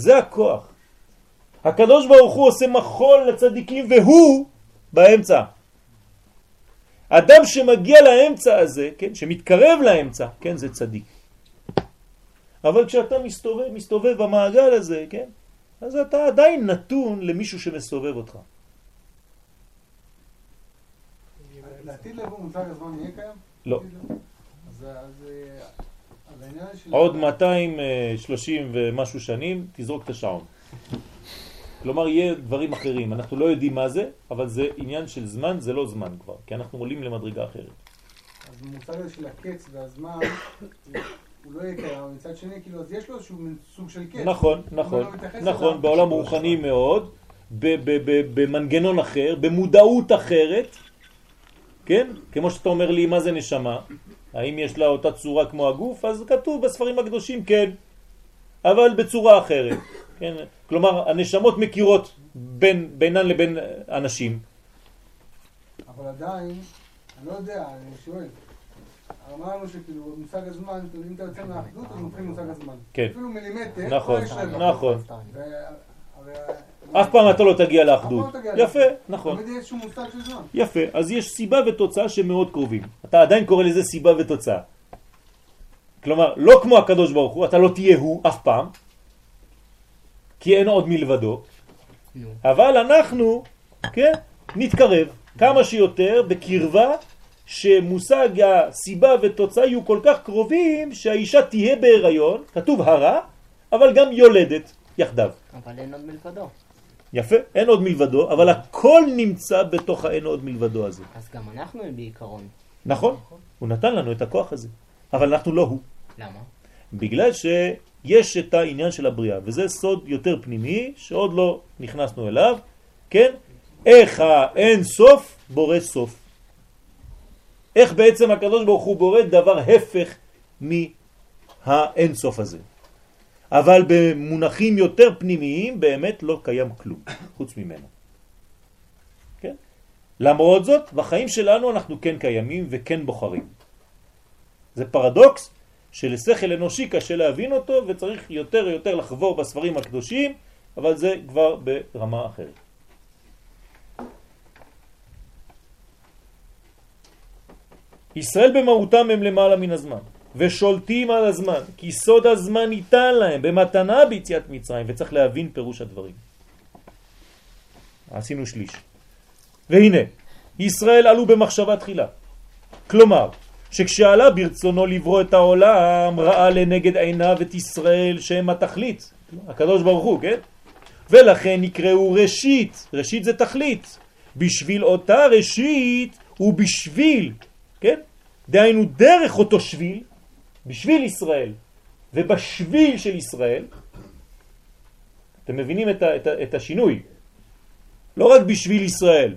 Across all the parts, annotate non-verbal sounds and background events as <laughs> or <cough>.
זה הכוח. הקדוש ברוך הוא עושה מחול לצדיקים והוא באמצע. אדם שמגיע לאמצע הזה, כן, שמתקרב לאמצע, כן, זה צדיק. אבל כשאתה מסתובב, מסתובב במעגל הזה, כן, אז אתה עדיין נתון למישהו שמסובב אותך. לעתיד לבוא מושג הזמן יהיה קיים? לא. אז של... עוד 230 ומשהו שנים תזרוק את השעון. כלומר יהיה דברים אחרים, אנחנו לא יודעים מה זה, אבל זה עניין של זמן, זה לא זמן כבר, כי אנחנו עולים למדרגה אחרת. אז המושג הזה של הקץ והזמן, הוא לא יהיה קיים, מצד שני, כאילו, אז יש לו איזשהו סוג של קץ. נכון, נכון, לא נכון, בעולם רוחני מאוד, במנגנון אחר, במודעות אחרת, כן? כמו שאתה אומר לי, מה זה נשמה? האם יש לה אותה צורה כמו הגוף? אז כתוב בספרים הקדושים כן, אבל בצורה אחרת. כן? כלומר, הנשמות מכירות בין, בינן לבין אנשים. אבל עדיין, אני לא יודע, אני שואל. אמרנו שכאילו מושג הזמן, אם אתה יוצא מהאחדות, אז מוכרים מושג הזמן. כן. אפילו מילימטר, נכון, נכון. אף פעם אתה לא תגיע לאחדות. לא יפה, נכון. יפה, אז יש סיבה ותוצאה שמאוד קרובים. אתה עדיין קורא לזה סיבה ותוצאה. כלומר, לא כמו הקדוש ברוך הוא, אתה לא תהיה הוא אף פעם, כי אין עוד מלבדו, אבל אנחנו, כן, נתקרב כמה שיותר בקרבה שמושג הסיבה ותוצאה יהיו כל כך קרובים שהאישה תהיה בהיריון, כתוב הרה, אבל גם יולדת יחדיו. אבל אין עוד מלבדו. יפה, אין עוד מלבדו, אבל הכל נמצא בתוך האין עוד מלבדו הזה. אז גם אנחנו אין בעיקרון. נכון, הוא נתן לנו את הכוח הזה, אבל אנחנו לא הוא. למה? בגלל שיש את העניין של הבריאה, וזה סוד יותר פנימי שעוד לא נכנסנו אליו, כן? איך האין סוף בורא סוף. איך בעצם הקדוש ברוך הוא בורא דבר הפך מהאין סוף הזה. אבל במונחים יותר פנימיים באמת לא קיים כלום חוץ ממנו. כן? למרות זאת, בחיים שלנו אנחנו כן קיימים וכן בוחרים. זה פרדוקס שלשכל אנושי קשה להבין אותו וצריך יותר ויותר לחבור בספרים הקדושים, אבל זה כבר ברמה אחרת. ישראל במהותם הם למעלה מן הזמן. ושולטים על הזמן, כי סוד הזמן ניתן להם במתנה ביציאת מצרים, וצריך להבין פירוש הדברים. עשינו שליש. והנה, ישראל עלו במחשבה תחילה. כלומר, שכשעלה ברצונו לברוא את העולם, ראה לנגד עיניו את ישראל שהם התכלית, הקדוש ברוך הוא, כן? ולכן נקראו ראשית, ראשית זה תכלית, בשביל אותה ראשית ובשביל, כן? דהיינו דרך אותו שביל, בשביל ישראל ובשביל של ישראל, אתם מבינים את, ה, את, ה, את השינוי, לא רק בשביל ישראל,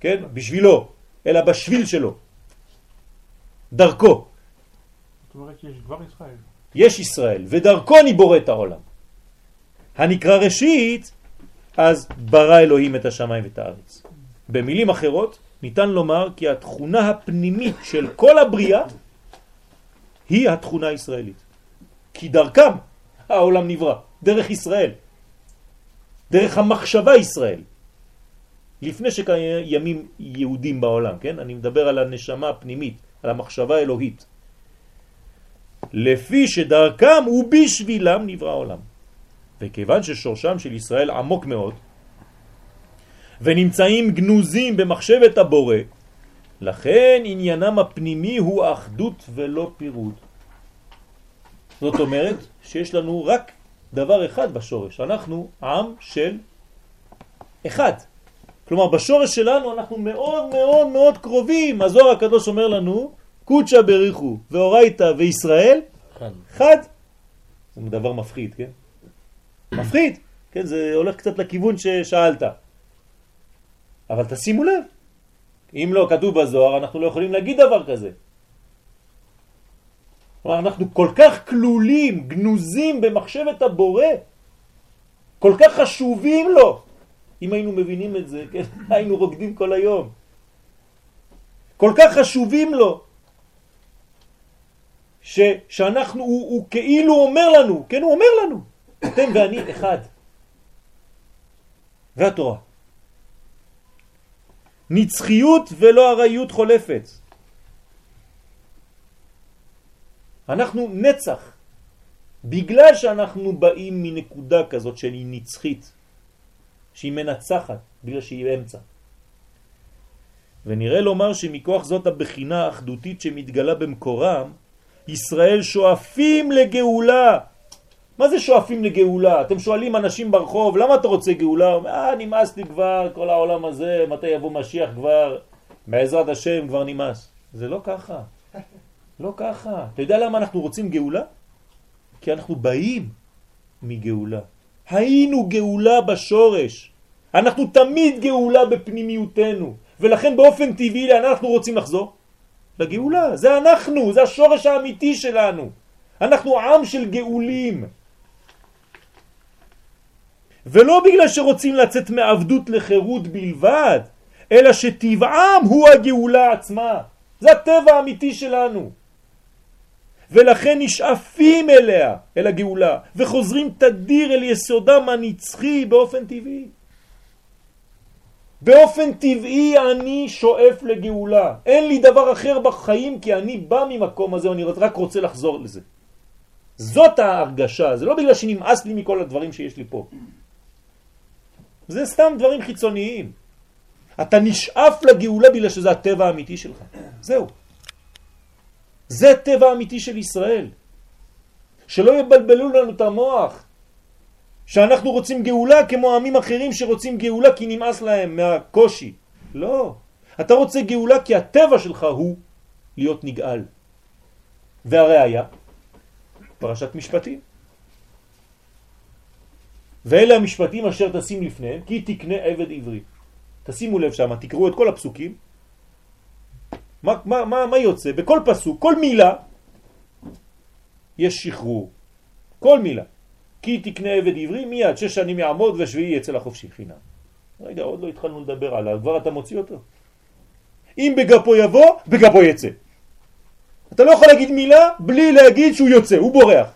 כן? בשבילו, אלא בשביל שלו, דרכו. זאת אומרת שיש כבר ישראל. יש ישראל, ודרכו אני בורא את העולם. הנקרא ראשית, אז ברא אלוהים את השמיים ואת הארץ. במילים אחרות, ניתן לומר כי התכונה הפנימית של כל הבריאה היא התכונה הישראלית. כי דרכם העולם נברא, דרך ישראל, דרך המחשבה ישראל. לפני שקיימים יהודים בעולם, כן? אני מדבר על הנשמה הפנימית, על המחשבה האלוהית. לפי שדרכם ובשבילם נברא העולם. וכיוון ששורשם של ישראל עמוק מאוד, ונמצאים גנוזים במחשבת הבורא, לכן עניינם הפנימי הוא אחדות ולא פירוד. זאת אומרת שיש לנו רק דבר אחד בשורש, אנחנו עם של אחד. כלומר בשורש שלנו אנחנו מאוד מאוד מאוד קרובים, הזוהר הקדוש אומר לנו קודשה בריחו ואורייתא וישראל אחד. חד. זה דבר מפחיד, כן? מפחיד, כן? זה הולך קצת לכיוון ששאלת. אבל תשימו לב, אם לא כתוב בזוהר, אנחנו לא יכולים להגיד דבר כזה. כלומר, אנחנו כל כך כלולים, גנוזים במחשבת הבורא, כל כך חשובים לו. אם היינו מבינים את זה, כן, <laughs> היינו רוקדים כל היום. כל כך חשובים לו, ש, שאנחנו, הוא, הוא כאילו אומר לנו, כן, הוא אומר לנו, אתם ואני אחד. והתורה. נצחיות ולא ארעיות חולפת. אנחנו נצח, בגלל שאנחנו באים מנקודה כזאת שהיא נצחית, שהיא מנצחת, בגלל שהיא אמצע. ונראה לומר שמכוח זאת הבחינה האחדותית שמתגלה במקורם, ישראל שואפים לגאולה. מה זה שואפים לגאולה? אתם שואלים אנשים ברחוב, למה אתה רוצה גאולה? אה, נמאס לי כבר, כל העולם הזה, מתי יבוא משיח כבר? בעזרת השם כבר נמאס. זה לא ככה. לא ככה. אתה יודע למה אנחנו רוצים גאולה? כי אנחנו באים מגאולה. היינו גאולה בשורש. אנחנו תמיד גאולה בפנימיותנו. ולכן באופן טבעי לאן אנחנו רוצים לחזור? לגאולה. זה אנחנו, זה השורש האמיתי שלנו. אנחנו עם של גאולים. ולא בגלל שרוצים לצאת מעבדות לחירות בלבד, אלא שטבעם הוא הגאולה עצמה. זה הטבע האמיתי שלנו. ולכן נשאפים אליה, אל הגאולה, וחוזרים תדיר אל יסודם הנצחי באופן טבעי. באופן טבעי אני שואף לגאולה. אין לי דבר אחר בחיים כי אני בא ממקום הזה, אני רק רוצה לחזור לזה. זאת ההרגשה, זה לא בגלל שנמאס לי מכל הדברים שיש לי פה. זה סתם דברים חיצוניים. אתה נשאף לגאולה בגלל שזה הטבע האמיתי שלך. זהו. זה הטבע האמיתי של ישראל. שלא יבלבלו לנו את המוח. שאנחנו רוצים גאולה כמו עמים אחרים שרוצים גאולה כי נמאס להם מהקושי. לא. אתה רוצה גאולה כי הטבע שלך הוא להיות נגאל. והראיה, פרשת משפטים. ואלה המשפטים אשר תשים לפניהם, כי תקנה עבד עברי. תשימו לב שם, תקראו את כל הפסוקים. מה, מה, מה, מה יוצא? בכל פסוק, כל מילה, יש שחרור. כל מילה. כי תקנה עבד עברי, מיד שש שנים יעמוד ושביעי יצא לחופשי חינם. רגע, עוד לא התחלנו לדבר עליו, כבר אתה מוציא אותו. אם בגפו יבוא, בגפו יצא. אתה לא יכול להגיד מילה בלי להגיד שהוא יוצא, הוא בורח.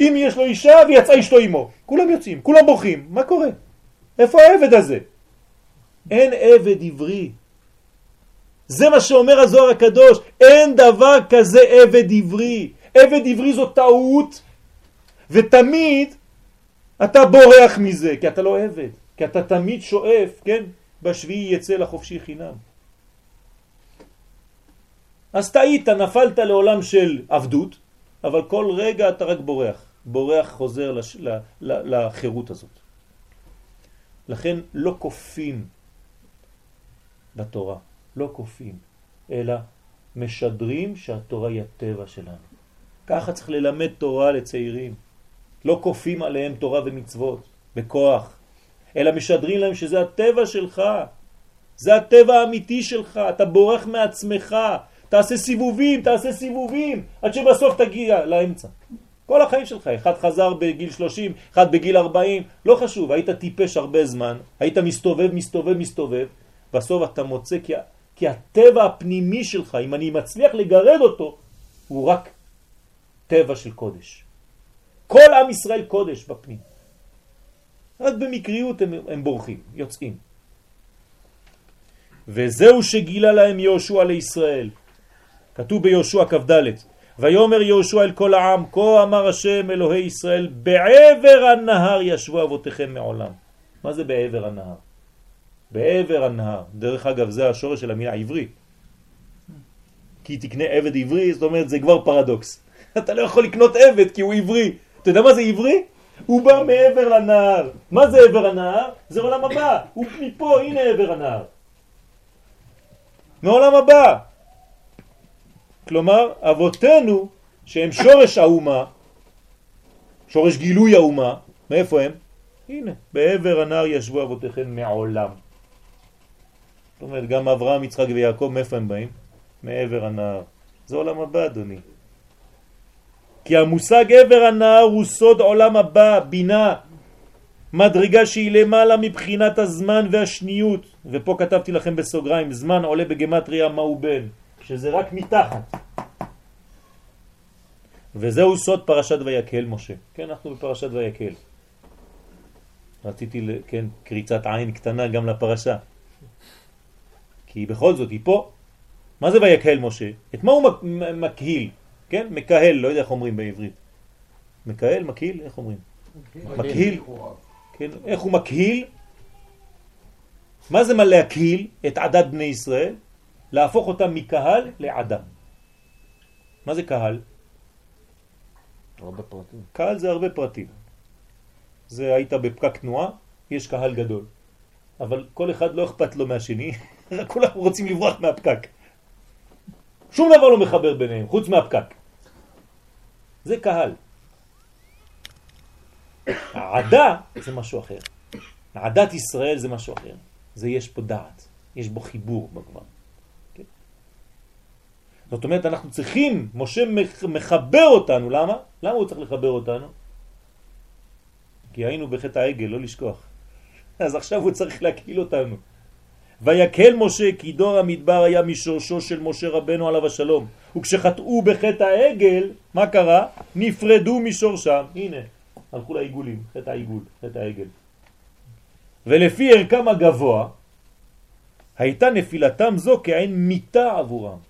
אם יש לו אישה ויצאה אשתו עמו, כולם יוצאים, כולם בורחים, מה קורה? איפה העבד הזה? אין עבד עברי. זה מה שאומר הזוהר הקדוש, אין דבר כזה עבד עברי. עבד עברי זו טעות, ותמיד אתה בורח מזה, כי אתה לא עבד, כי אתה תמיד שואף, כן? בשביעי יצא לחופשי חינם. אז טעית, נפלת לעולם של עבדות, אבל כל רגע אתה רק בורח. בורח חוזר לש... ל... ל... לחירות הזאת. לכן לא קופים בתורה, לא קופים, אלא משדרים שהתורה היא הטבע שלנו. ככה צריך ללמד תורה לצעירים. לא קופים עליהם תורה ומצוות בכוח, אלא משדרים להם שזה הטבע שלך, זה הטבע האמיתי שלך, אתה בורח מעצמך, תעשה סיבובים, תעשה סיבובים, עד שבסוף תגיע לאמצע. כל החיים שלך, אחד חזר בגיל 30, אחד בגיל 40, לא חשוב, היית טיפש הרבה זמן, היית מסתובב, מסתובב, מסתובב, בסוף אתה מוצא כי, כי הטבע הפנימי שלך, אם אני מצליח לגרד אותו, הוא רק טבע של קודש. כל עם ישראל קודש בפנים. רק במקריות הם, הם בורחים, יוצאים. וזהו שגילה להם יהושע לישראל. כתוב ביהושע כ"ד ויאמר יהושע אל כל העם כה אמר השם אלוהי ישראל בעבר הנהר ישבו אבותיכם מעולם. מה זה בעבר הנהר? בעבר הנהר. דרך אגב זה השורש של המילה עברי. כי תקנה עבד עברי, זאת אומרת זה כבר פרדוקס. <laughs> אתה לא יכול לקנות עבד כי הוא עברי. אתה יודע מה זה עברי? הוא בא מעבר לנהר. מה זה עבר הנהר? זה עולם הבא. הוא מפה, הנה עבר הנהר. מעולם הבא. כלומר, אבותינו, שהם שורש האומה, שורש גילוי האומה, מאיפה הם? הנה, בעבר הנהר ישבו אבותיכם מעולם. זאת אומרת, גם אברהם, יצחק ויעקב, מאיפה הם באים? מעבר הנהר. זה עולם הבא, אדוני. כי המושג עבר הנהר הוא סוד עולם הבא, בינה, מדרגה שהיא למעלה מבחינת הזמן והשניות, ופה כתבתי לכם בסוגריים, זמן עולה בגמטריה מהו בן, שזה רק מתחת. וזהו סוד פרשת ויקל משה. כן, אנחנו בפרשת ויקל. רציתי, כן, קריצת עין קטנה גם לפרשה. כי בכל זאת היא פה. מה זה ויקהל משה? את מה הוא מקהיל? כן? מקהל, לא יודע איך אומרים בעברית. מקהל, מקהיל, איך אומרים? מקהיל. כן, איך הוא מקהיל? מה זה מה להקהיל את עדת בני ישראל? להפוך אותם מקהל לעדה. מה זה קהל? הרבה פרטים. קהל זה הרבה פרטים. זה היית בפקק תנועה, יש קהל גדול. אבל כל אחד לא אכפת לו מהשני, <laughs> כולם רוצים לברוח מהפקק. שום דבר לא מחבר ביניהם, חוץ מהפקק. זה קהל. העדה זה משהו אחר. עדת ישראל זה משהו אחר. זה יש פה דעת, יש בו חיבור בגמר. זאת אומרת, אנחנו צריכים, משה מחבר אותנו, למה? למה הוא צריך לחבר אותנו? כי היינו בחטא העגל, לא לשכוח. <laughs> אז עכשיו הוא צריך להקיל אותנו. ויקל משה כי דור המדבר היה משורשו של משה רבנו עליו השלום. וכשחטאו בחטא העגל, מה קרה? נפרדו משורשם. הנה, הלכו לעיגולים, חטא העיגול, חטא העגל. ולפי ערכם הגבוה, הייתה נפילתם זו כעין מיטה עבורם.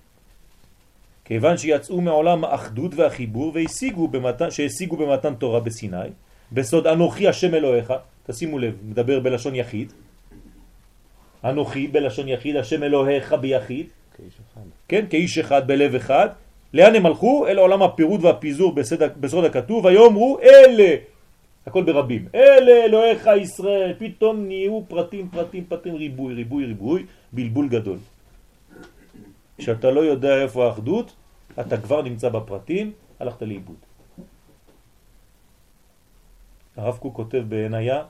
כיוון שיצאו מעולם האחדות והחיבור והשיגו במתן, שהשיגו במתן תורה בסיני, בסוד אנוכי השם אלוהיך, תשימו לב, מדבר בלשון יחיד, אנוכי בלשון יחיד, השם אלוהיך ביחיד, כאיש אחד. כן, כאיש אחד בלב אחד, לאן הם הלכו? אל עולם הפירוד והפיזור בסוד, בסוד הכתוב, ויאמרו אלה, הכל ברבים, אלה אלוהיך ישראל, פתאום נהיו פרטים, פרטים, פרטים, ריבוי, ריבוי, ריבוי, בלבול גדול. כשאתה לא יודע איפה האחדות, אתה כבר נמצא בפרטים, הלכת לאיבוד. הרב קוק כותב בעינייה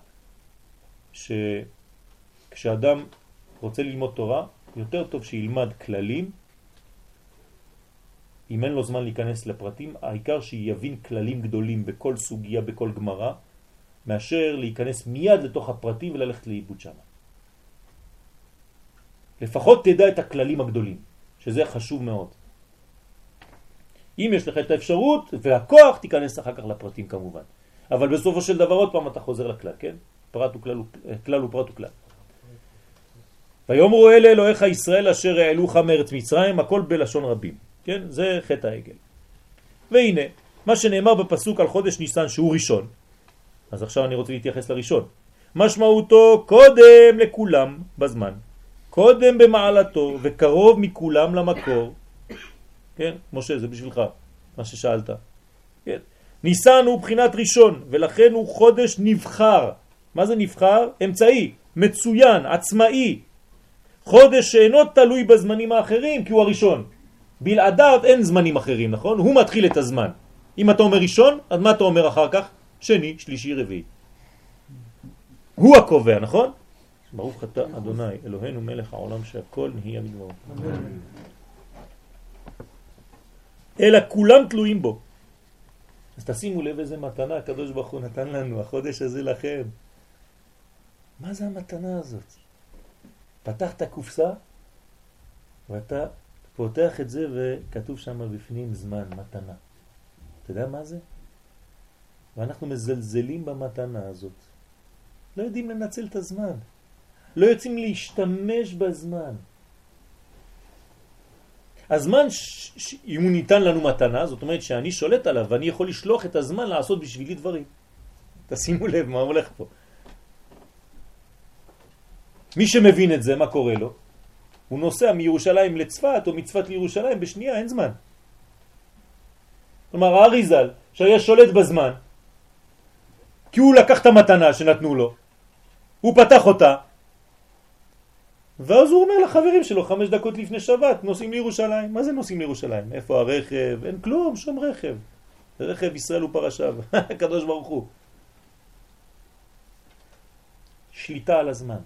שכשאדם רוצה ללמוד תורה, יותר טוב שילמד כללים, אם אין לו זמן להיכנס לפרטים, העיקר שיבין כללים גדולים בכל סוגיה, בכל גמרה, מאשר להיכנס מיד לתוך הפרטים וללכת לאיבוד שם. לפחות תדע את הכללים הגדולים, שזה חשוב מאוד. אם יש לך את האפשרות והכוח, תיכנס אחר כך לפרטים כמובן. אבל בסופו של דבר עוד פעם אתה חוזר לכלל, כן? פרט וכלל, כלל ופרט וכלל. ויאמרו אלה אלוהיך ישראל אשר העלוך מארץ מצרים, הכל בלשון רבים. כן? זה חטא העגל. והנה, מה שנאמר בפסוק על חודש ניסן שהוא ראשון, אז עכשיו אני רוצה להתייחס לראשון. משמעותו קודם לכולם בזמן, קודם במעלתו וקרוב מכולם למקור. כן, משה, זה בשבילך, מה ששאלת. כן. ניסן הוא בחינת ראשון, ולכן הוא חודש נבחר. מה זה נבחר? אמצעי, מצוין, עצמאי. חודש שאינו תלוי בזמנים האחרים, כי הוא הראשון. בלעדיו אין זמנים אחרים, נכון? הוא מתחיל את הזמן. אם אתה אומר ראשון, אז מה אתה אומר אחר כך? שני, שלישי, רביעי. הוא הקובע, נכון? ברוך אתה אדוני, אלוהינו מלך העולם שהכל נהיה בדברו. אלא כולם תלויים בו. אז תשימו לב איזה מתנה הקדוש ברוך הוא נתן לנו, החודש הזה לכם. מה זה המתנה הזאת? פתח את הקופסה ואתה פותח את זה וכתוב שם בפנים זמן, מתנה. אתה יודע מה זה? ואנחנו מזלזלים במתנה הזאת. לא יודעים לנצל את הזמן. לא יוצאים להשתמש בזמן. הזמן, ש... אם הוא ניתן לנו מתנה, זאת אומרת שאני שולט עליו ואני יכול לשלוח את הזמן לעשות בשבילי דברים. תשימו לב מה הולך פה. מי שמבין את זה, מה קורה לו? הוא נוסע מירושלים לצפת או מצפת לירושלים בשנייה, אין זמן. כלומר, האריזל, שהיה שולט בזמן, כי הוא לקח את המתנה שנתנו לו, הוא פתח אותה, ואז הוא אומר לחברים שלו חמש דקות לפני שבת, נוסעים לירושלים. מה זה נוסעים לירושלים? איפה הרכב? אין כלום, שום רכב. רכב ישראל הוא פרשיו, <laughs> הקדוש ברוך הוא. שליטה על הזמן.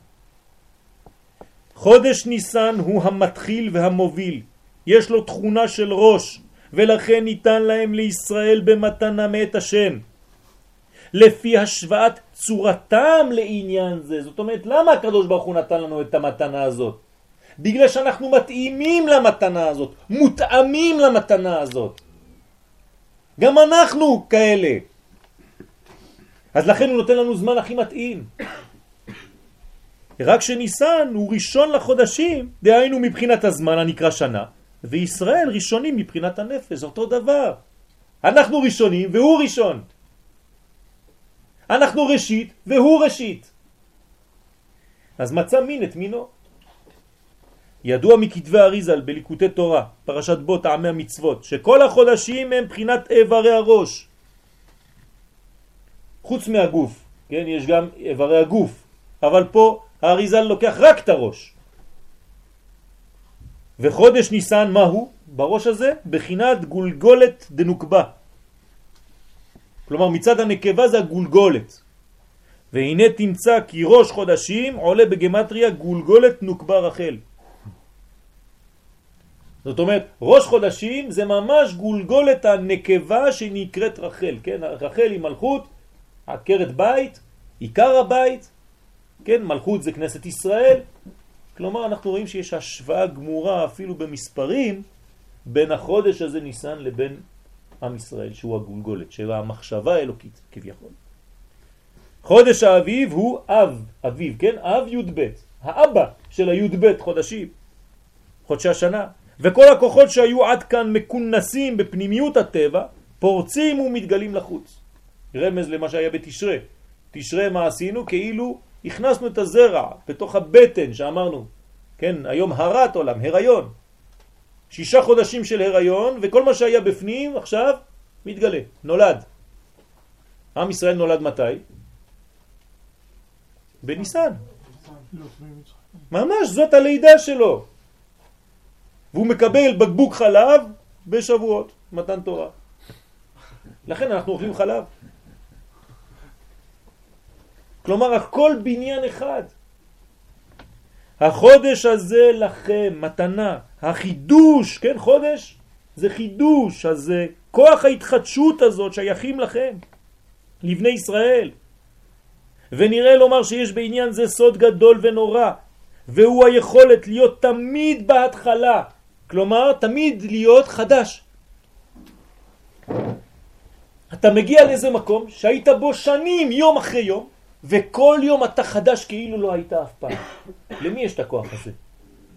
חודש ניסן הוא המתחיל והמוביל. יש לו תכונה של ראש, ולכן ניתן להם לישראל במתנה מאת השם. לפי השוואת צורתם לעניין זה. זאת אומרת, למה הקדוש ברוך הוא נתן לנו את המתנה הזאת? בגלל שאנחנו מתאימים למתנה הזאת, מותאמים למתנה הזאת. גם אנחנו כאלה. אז לכן הוא נותן לנו זמן הכי מתאים. רק שניסן הוא ראשון לחודשים, דהיינו מבחינת הזמן הנקרא שנה, וישראל ראשונים מבחינת הנפש, אותו דבר. אנחנו ראשונים והוא ראשון. אנחנו ראשית והוא ראשית. אז מצא מין את מינו. ידוע מכתבי אריזל בליקוטי תורה, פרשת בו טעמי המצוות, שכל החודשים הם בחינת איברי הראש. חוץ מהגוף, כן, יש גם איברי הגוף, אבל פה האריזל לוקח רק את הראש. וחודש ניסן מהו? בראש הזה בחינת גולגולת דנוקבה. כלומר מצד הנקבה זה הגולגולת. והנה תמצא כי ראש חודשים עולה בגמטריה גולגולת נוקבה רחל. זאת אומרת, ראש חודשים זה ממש גולגולת הנקבה שנקראת רחל, כן? רחל היא מלכות, עקרת בית, עיקר הבית, כן? מלכות זה כנסת ישראל. כלומר, אנחנו רואים שיש השוואה גמורה אפילו במספרים בין החודש הזה ניסן לבין עם ישראל, שהוא הגולגולת, שהוא המחשבה האלוקית כביכול. חודש האביב הוא אב, אביב, כן? אב י"ב, האבא של הי"ב חודשים, חודשי השנה. וכל הכוחות שהיו עד כאן מקונסים בפנימיות הטבע, פורצים ומתגלים לחוץ. רמז למה שהיה בתשרה. תשרה מה עשינו? כאילו הכנסנו את הזרע בתוך הבטן שאמרנו, כן, היום הרת עולם, הריון. שישה חודשים של הריון, וכל מה שהיה בפנים עכשיו מתגלה, נולד. עם ישראל נולד מתי? בניסן. ממש, זאת הלידה שלו. והוא מקבל בקבוק חלב בשבועות, מתן תורה. לכן אנחנו אוכלים חלב. כלומר, הכל בניין אחד. החודש הזה לכם, מתנה, החידוש, כן, חודש? זה חידוש, אז זה כוח ההתחדשות הזאת שייכים לכם, לבני ישראל. ונראה לומר שיש בעניין זה סוד גדול ונורא, והוא היכולת להיות תמיד בהתחלה, כלומר תמיד להיות חדש. אתה מגיע לאיזה מקום שהיית בו שנים, יום אחרי יום, וכל יום אתה חדש כאילו לא היית אף פעם. למי יש את הכוח הזה?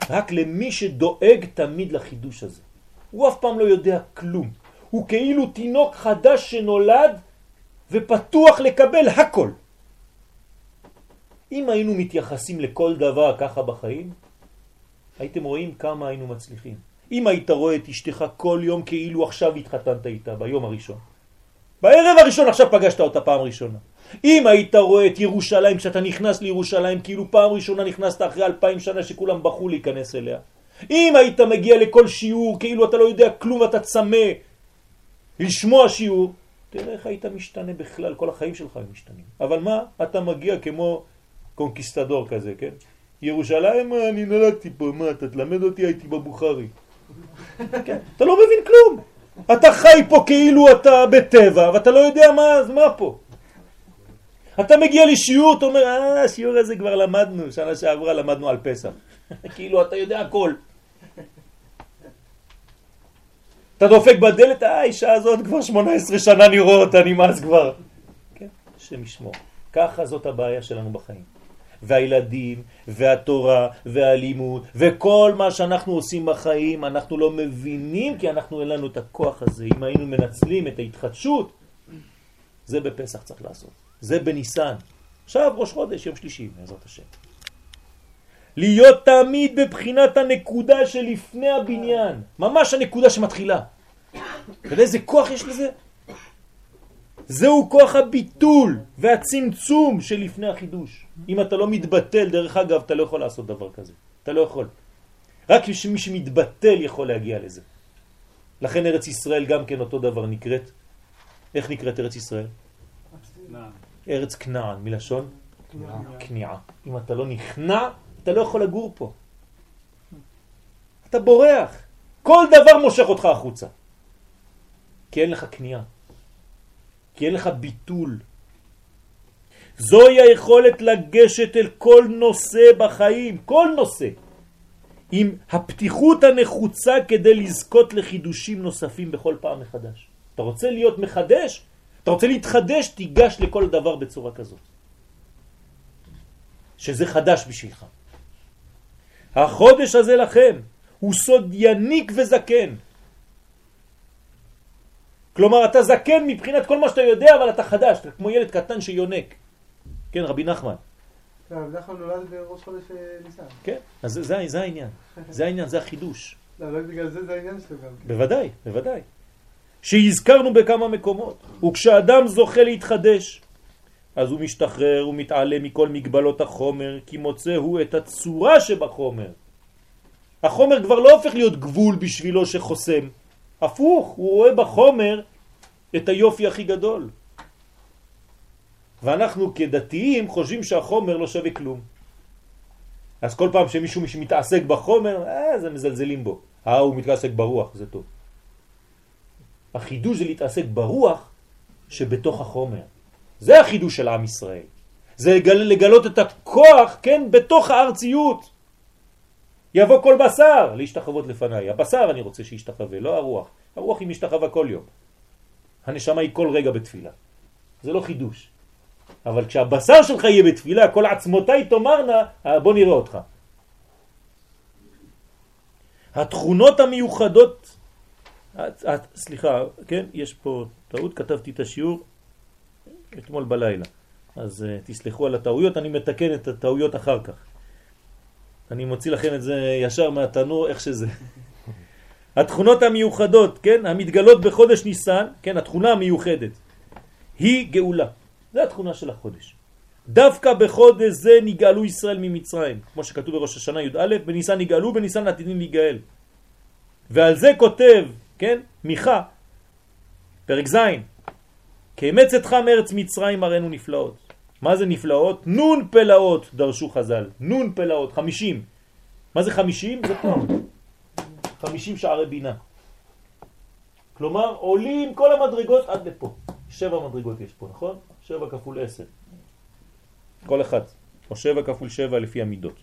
רק למי שדואג תמיד לחידוש הזה. הוא אף פעם לא יודע כלום. הוא כאילו תינוק חדש שנולד ופתוח לקבל הכל. אם היינו מתייחסים לכל דבר ככה בחיים, הייתם רואים כמה היינו מצליחים. אם היית רואה את אשתך כל יום כאילו עכשיו התחתנת איתה ביום הראשון. בערב הראשון עכשיו פגשת אותה פעם ראשונה. אם היית רואה את ירושלים, כשאתה נכנס לירושלים, כאילו פעם ראשונה נכנסת אחרי אלפיים שנה שכולם בחו להיכנס אליה. אם היית מגיע לכל שיעור, כאילו אתה לא יודע כלום ואתה צמא לשמוע שיעור, תראה איך היית משתנה בכלל, כל החיים שלך הם משתנים. אבל מה? אתה מגיע כמו קונקיסטדור כזה, כן? ירושלים, אני נולדתי פה, מה, אתה תלמד אותי, הייתי בבוכרי. כן? אתה לא מבין כלום. אתה חי פה כאילו אתה בטבע, ואתה לא יודע מה, מה פה. אתה מגיע לשיעור, אתה אומר, אה, השיעור הזה כבר למדנו, שנה שעברה למדנו על פסח. <laughs> כאילו אתה יודע הכל. אתה דופק בדלת, אה, האישה הזאת כבר 18 שנה נראה אותה, נמאס כבר. כן, השם ישמור. ככה זאת הבעיה שלנו בחיים. והילדים, והתורה, והלימוד, וכל מה שאנחנו עושים בחיים, אנחנו לא מבינים כי אנחנו אין לנו את הכוח הזה. אם היינו מנצלים את ההתחדשות, זה בפסח צריך לעשות. זה בניסן. עכשיו ראש חודש, יום שלישי, בעזרת השם. להיות תמיד בבחינת הנקודה שלפני הבניין, ממש הנקודה שמתחילה. אתה יודע איזה כוח יש לזה? זהו כוח הביטול והצמצום שלפני החידוש. אם אתה לא מתבטל, דרך אגב, אתה לא יכול לעשות דבר כזה. אתה לא יכול. רק מי שמתבטל יכול להגיע לזה. לכן ארץ ישראל גם כן אותו דבר נקראת. איך נקראת ארץ ישראל? ארץ כנען, מלשון? כניעה. אם אתה לא נכנע, אתה לא יכול לגור פה. אתה בורח. כל דבר מושך אותך החוצה. כי אין לך כניעה. כי אין לך ביטול. זוהי היכולת לגשת אל כל נושא בחיים, כל נושא, עם הפתיחות הנחוצה כדי לזכות לחידושים נוספים בכל פעם מחדש. אתה רוצה להיות מחדש? אתה רוצה להתחדש? תיגש לכל דבר בצורה כזאת. שזה חדש בשבילך. החודש הזה לכם הוא סוד יניק וזקן. כלומר, אתה זקן מבחינת כל מה שאתה יודע, אבל אתה חדש, אתה כמו ילד קטן שיונק. כן, רבי נחמן. לא, בדרך כלל נולד בראש חודש אה, ניסן. כן, אז זה, זה, זה העניין. זה העניין, זה החידוש. לא, לא בגלל זה זה העניין שלו גם. כן. בוודאי, בוודאי. שהזכרנו בכמה מקומות. וכשאדם זוכה להתחדש, אז הוא משתחרר, הוא מתעלה מכל מגבלות החומר, כי מוצא הוא את הצורה שבחומר. החומר כבר לא הופך להיות גבול בשבילו שחוסם. הפוך, הוא רואה בחומר את היופי הכי גדול. ואנחנו כדתיים חושבים שהחומר לא שווה כלום. אז כל פעם שמישהו מתעסק בחומר, אה, זה מזלזלים בו. אה, הוא מתעסק ברוח, זה טוב. החידוש זה להתעסק ברוח שבתוך החומר. זה החידוש של עם ישראל. זה לגל, לגלות את הכוח, כן, בתוך הארציות. יבוא כל בשר להשתחוות לפניי. הבשר אני רוצה שישתחווה, לא הרוח. הרוח היא משתחווה כל יום. הנשמה היא כל רגע בתפילה. זה לא חידוש. אבל כשהבשר שלך יהיה בתפילה, כל עצמותיי תאמרנה, אה, בוא נראה אותך. התכונות המיוחדות, את, את, סליחה, כן, יש פה טעות, כתבתי את השיעור אתמול בלילה. אז uh, תסלחו על הטעויות, אני מתקן את הטעויות אחר כך. אני מוציא לכם את זה ישר מהתנור, איך שזה. <laughs> התכונות המיוחדות, כן, המתגלות בחודש ניסן, כן, התכונה המיוחדת, היא גאולה. זה התכונה של החודש. דווקא בחודש זה נגאלו ישראל ממצרים, כמו שכתוב בראש השנה י"א, בניסן נגאלו, בניסן עתידים להיגאל. ועל זה כותב, כן, מיכה, פרק ז', כאמץ אתך מארץ מצרים הראינו נפלאות. מה זה נפלאות? נון פלאות דרשו חז"ל. נון פלאות, חמישים. מה זה חמישים? זה פה. חמישים שערי בינה. כלומר, עולים כל המדרגות עד לפה. שבע מדרגות יש פה, נכון? שבע כפול עשר. כל אחד. או שבע כפול שבע לפי המידות.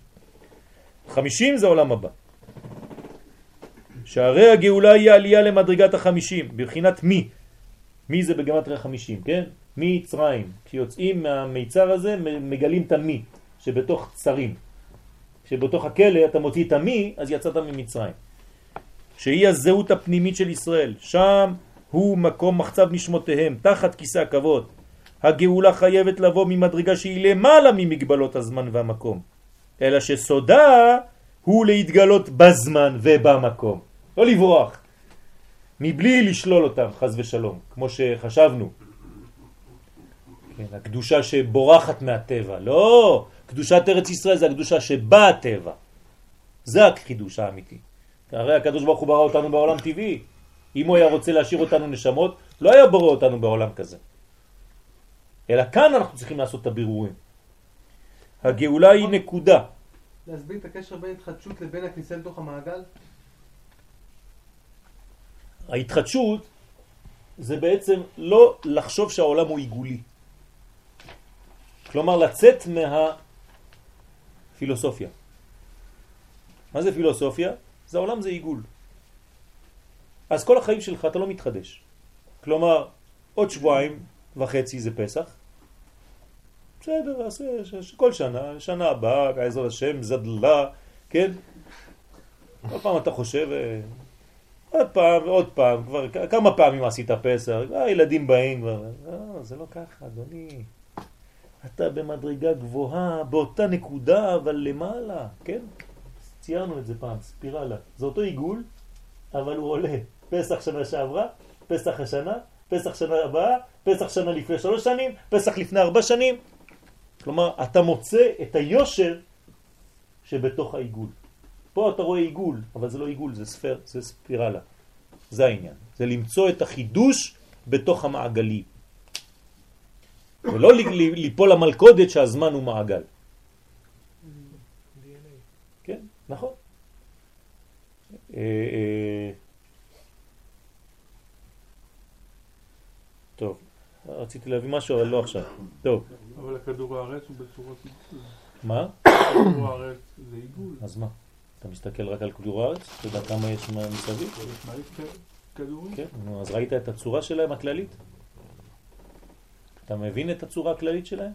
חמישים זה עולם הבא. שערי הגאולה היא עלייה למדרגת החמישים, בבחינת מי? מי זה בגמטריה חמישים, כן? מצרים. כשיוצאים מהמיצר הזה מגלים את המי שבתוך צרים. כשבתוך הכלא אתה מוציא את המי, אז יצאת ממצרים. שהיא הזהות הפנימית של ישראל. שם הוא מקום מחצב נשמותיהם, תחת כיסא הכבוד. הגאולה חייבת לבוא ממדרגה שהיא למעלה ממגבלות הזמן והמקום. אלא שסודה הוא להתגלות בזמן ובמקום. לא לברוח. מבלי לשלול אותם, חז ושלום, כמו שחשבנו. כן, הקדושה שבורחת מהטבע. לא, קדושת ארץ ישראל זה הקדושה שבאה הטבע. זה החידוש האמיתי. הרי הקדוש ברוך הוא ברא אותנו בעולם טבעי. אם הוא היה רוצה להשאיר אותנו נשמות, לא היה בורא אותנו בעולם כזה. אלא כאן אנחנו צריכים לעשות את הבירורים. הגאולה היא נקודה. להסביר את הקשר בין התחדשות לבין הכניסה לתוך המעגל? ההתחדשות זה בעצם לא לחשוב שהעולם הוא עיגולי. כלומר, לצאת מהפילוסופיה. מה זה פילוסופיה? זה העולם זה עיגול. אז כל החיים שלך אתה לא מתחדש. כלומר, עוד שבועיים וחצי זה פסח. בסדר, עשה, כל שנה, שנה הבאה, בעזרת השם, זדלה, כן? כל פעם אתה חושב, אה, עוד פעם ועוד פעם, כבר כמה פעמים עשית פסח, הילדים באים כבר, לא, זה לא ככה, אדוני. אתה במדרגה גבוהה, באותה נקודה, אבל למעלה, כן? ציירנו את זה פעם, ספירלה. זה אותו עיגול, אבל הוא עולה. פסח שנה שעברה, פסח השנה, פסח שנה הבאה, פסח שנה לפני שלוש שנים, פסח לפני ארבע שנים. כלומר, אתה מוצא את היושר שבתוך העיגול. פה אתה רואה עיגול, אבל זה לא עיגול, זה ספר, זה ספירלה. זה העניין. זה למצוא את החידוש בתוך המעגלי. ולא ליפול למלכודת שהזמן הוא מעגל. כן, נכון. אה, אה, טוב, רציתי להביא משהו, אבל לא עכשיו. טוב. אבל הכדור הארץ הוא בצורת. מה? כדור הארץ זה עיגול. אז מה? אתה מסתכל רק על כדור הארץ? אתה יודע כמה יש מסביב? כן, נו, אז ראית את הצורה שלהם הכללית? אתה מבין את הצורה הכללית שלהם?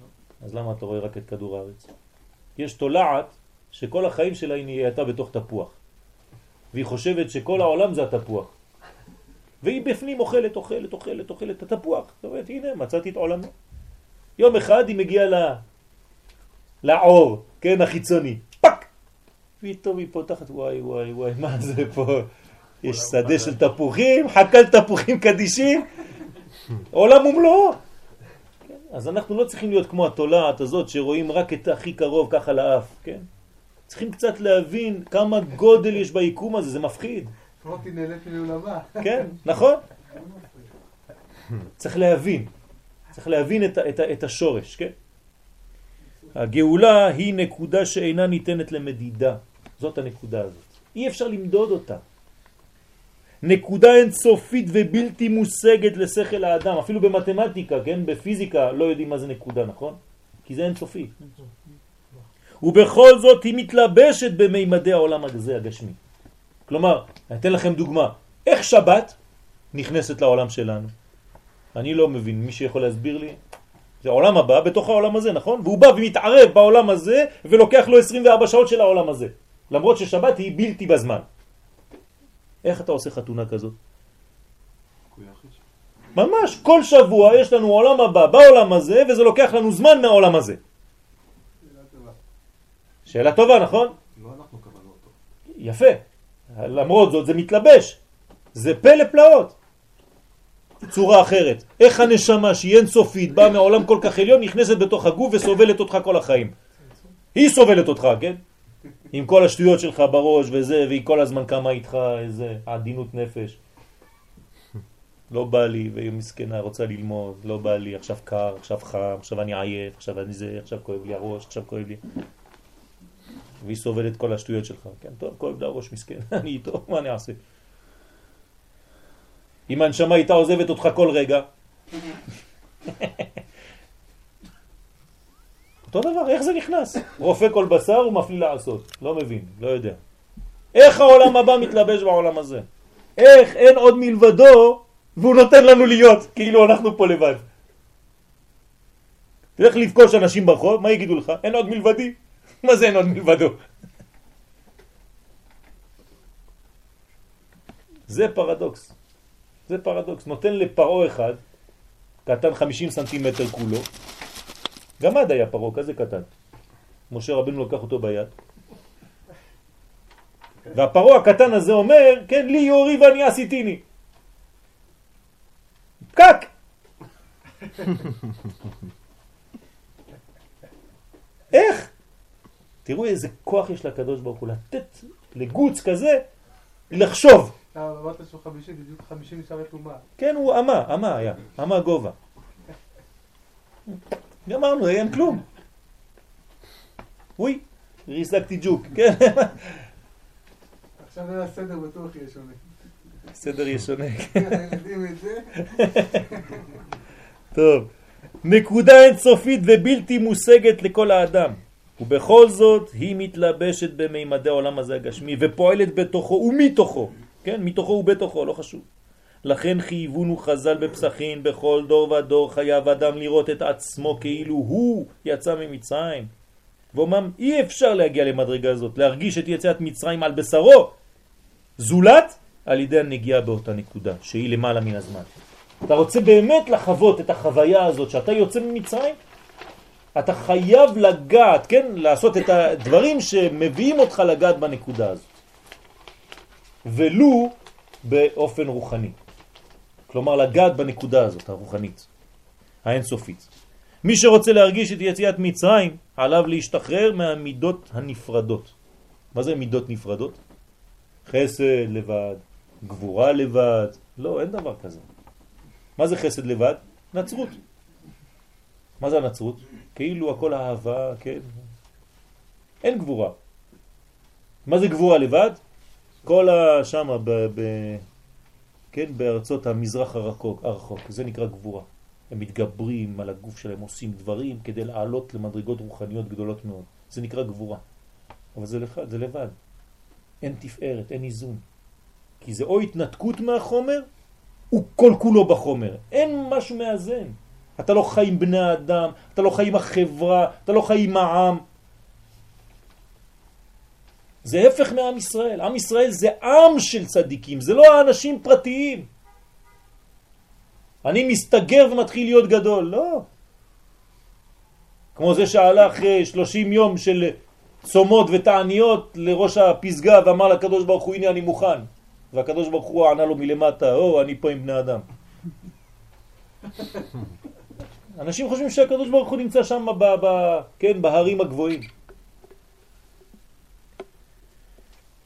לא. אז למה אתה רואה רק את כדור הארץ? יש תולעת שכל החיים שלה היא נהייתה בתוך תפוח. והיא חושבת שכל העולם זה התפוח. והיא בפנים אוכלת, אוכלת, אוכלת, אוכלת את התפוח. זאת אומרת, הנה, מצאתי את עולמי. יום אחד היא מגיעה ל... לעור, כן, החיצוני. פתאום היא פותחת, וואי, וואי, וואי, מה זה <laughs> פה? יש שדה של תפוחים, חקל תפוחים קדישים, עולם ומלואו. כן? אז אנחנו לא צריכים להיות כמו התולעת הזאת שרואים רק את הכי קרוב ככה לאף, כן? צריכים קצת להבין כמה גודל יש ביקום הזה, זה מפחיד, מוטי נהנית מעולמה. כן? נכון? צריך להבין, צריך להבין את, את, את השורש, כן? הגאולה היא נקודה שאינה ניתנת למדידה, זאת הנקודה הזאת. אי אפשר למדוד אותה. נקודה אינסופית ובלתי מושגת לשכל האדם, אפילו במתמטיקה, כן? בפיזיקה לא יודעים מה זה נקודה, נכון? כי זה אינסופי. ובכל זאת היא מתלבשת במימדי העולם הזה הגשמי. כלומר, אני אתן לכם דוגמה, איך שבת נכנסת לעולם שלנו? אני לא מבין, מי שיכול להסביר לי? זה העולם הבא בתוך העולם הזה, נכון? והוא בא ומתערב בעולם הזה ולוקח לו 24 שעות של העולם הזה. למרות ששבת היא בלתי בזמן. איך אתה עושה חתונה כזאת? ממש, כל שבוע יש לנו עולם הבא בעולם הזה וזה לוקח לנו זמן מהעולם הזה. שאלה טובה. שאלה טובה, נכון? לא אנחנו קבענו אותו. יפה. למרות זאת זה מתלבש. זה פלא פלאות. צורה אחרת. איך הנשמה שהיא אינסופית באה מעולם כל כך עליון נכנסת בתוך הגוף וסובלת אותך כל החיים. היא סובלת אותך, כן? עם כל השטויות שלך בראש וזה, והיא כל הזמן קמה איתך איזה עדינות נפש. לא בא לי, והיא מסכנה, רוצה ללמוד, לא בא לי, עכשיו קר, עכשיו חם, עכשיו אני עייף, עכשיו אני זה, עכשיו כואב לי הראש, עכשיו כואב לי. והיא סובלת כל השטויות שלך. כן, טוב, כואב לה הראש מסכן, <laughs> אני איתו, מה אני אעשה? אם הנשמה הייתה עוזבת אותך כל רגע, <laughs> אותו דבר, איך זה נכנס? רופא כל בשר ומפליא לעשות, לא מבין, לא יודע. איך העולם הבא מתלבש בעולם הזה? איך אין עוד מלבדו והוא נותן לנו להיות, כאילו אנחנו פה לבד. תלך לפגוש אנשים ברחוב, מה יגידו לך? אין עוד מלבדי? <laughs> מה זה אין עוד מלבדו? <laughs> זה פרדוקס. זה פרדוקס. נותן לפרעה אחד, קטן 50 סנטימטר כולו, גם עד היה פרעה, כזה קטן. משה רבנו לקח אותו ביד. והפרעה הקטן הזה אומר, כן, לי יורי ואני עשיתיני. פקק! <laughs> איך? תראו איזה כוח יש לקדוש ברוך הוא לתת לגוץ כזה לחשוב. אמרת שהוא חמישי, בדיוק חמישי נשאר טומאה. כן, הוא אמה, אמה היה, אמה גובה. גמרנו, אין כלום. וואי, ריסקתי ג'וק, כן, עכשיו היה סדר בטוח יהיה שונה. סדר ישונה. הילדים את זה, טוב. נקודה אינסופית ובלתי מושגת לכל האדם. ובכל זאת היא מתלבשת במימדי העולם הזה הגשמי ופועלת בתוכו ומתוכו, כן? מתוכו ובתוכו, לא חשוב. לכן חייבונו חז"ל בפסחין, בכל דור ודור חייב אדם לראות את עצמו כאילו הוא יצא ממצרים. ואומנם אי אפשר להגיע למדרגה הזאת, להרגיש את יציאת מצרים על בשרו, זולת על ידי הנגיעה באותה נקודה, שהיא למעלה מן הזמן. אתה רוצה באמת לחוות את החוויה הזאת שאתה יוצא ממצרים? אתה חייב לגעת, כן? לעשות את הדברים שמביאים אותך לגעת בנקודה הזאת. ולו באופן רוחני. כלומר, לגעת בנקודה הזאת, הרוחנית, האינסופית. מי שרוצה להרגיש את יציאת מצרים, עליו להשתחרר מהמידות הנפרדות. מה זה מידות נפרדות? חסד לבד, גבורה לבד, לא, אין דבר כזה. מה זה חסד לבד? נצרות. מה זה הנצרות? כאילו הכל אהבה, כן? אין גבורה. מה זה גבורה לבד? כל ה... כן, בארצות המזרח הרחוק, הרחוק, זה נקרא גבורה. הם מתגברים על הגוף שלהם, עושים דברים כדי לעלות למדרגות רוחניות גדולות מאוד. זה נקרא גבורה. אבל זה, לבד, זה לבד. אין תפארת, אין איזון. כי זה או התנתקות מהחומר, הוא כל כולו בחומר. אין משהו מאזן. אתה לא חי עם בני האדם, אתה לא חי עם החברה, אתה לא חי עם העם. זה הפך מעם ישראל. עם ישראל זה עם של צדיקים, זה לא האנשים פרטיים. אני מסתגר ומתחיל להיות גדול, לא. כמו זה אחרי 30 יום של צומות ותעניות לראש הפסגה ואמר לקדוש ברוך הוא הנה אני מוכן והקדוש ברוך הוא ענה לו מלמטה או אני פה עם בני אדם <laughs> אנשים חושבים שהקדוש ברוך הוא נמצא שם ב, ב, כן, בהרים הגבוהים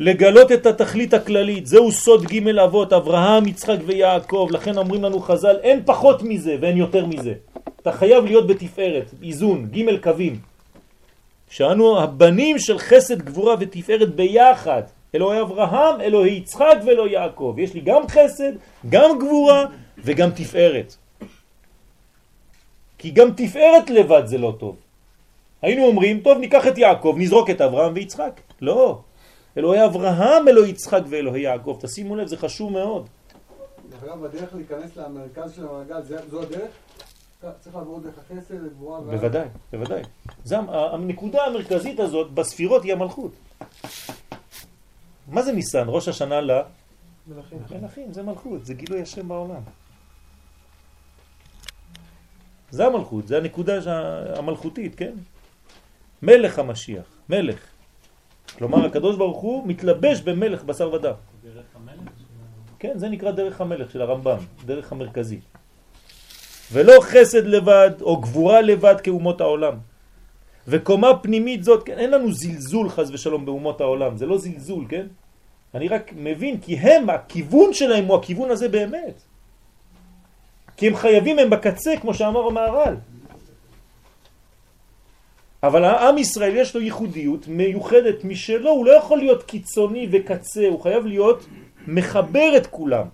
לגלות את התכלית הכללית, זהו סוד ג' אבות, אברהם, יצחק ויעקב, לכן אומרים לנו חז"ל, אין פחות מזה ואין יותר מזה. אתה חייב להיות בתפארת, איזון, ג' קווים. שאנו הבנים של חסד, גבורה ותפארת ביחד. אלוהי אברהם, אלוהי יצחק ואלוהי יעקב. יש לי גם חסד, גם גבורה וגם תפארת. כי גם תפארת לבד זה לא טוב. היינו אומרים, טוב, ניקח את יעקב, נזרוק את אברהם ויצחק. לא. אלוהי אברהם, אלוהי יצחק ואלוהי יעקב. תשימו לב, זה חשוב מאוד. דרך אגב, הדרך להיכנס למרכז של המעגל, זו הדרך? אתה צריך לעבור דרך החסד, הגבורה וה... בוודאי, בוודאי. זה הנקודה המרכזית הזאת בספירות היא המלכות. מה זה ניסן? ראש השנה ל... מלכים. מלכים, זה מלכות, זה גילוי השם בעולם. זה המלכות, זה הנקודה המלכותית, כן? מלך המשיח, מלך. כלומר, הקדוש ברוך הוא מתלבש במלך בשר ודם. דרך המלך? כן, זה נקרא דרך המלך של הרמב"ם, דרך המרכזי. ולא חסד לבד או גבורה לבד כאומות העולם. וקומה פנימית זאת, כן, אין לנו זלזול חז ושלום באומות העולם, זה לא זלזול, כן? אני רק מבין כי הם, הכיוון שלהם הוא הכיוון הזה באמת. כי הם חייבים, הם בקצה, כמו שאמר המהר"ל. אבל העם ישראל יש לו ייחודיות מיוחדת משלו, הוא לא יכול להיות קיצוני וקצה, הוא חייב להיות מחבר את כולם.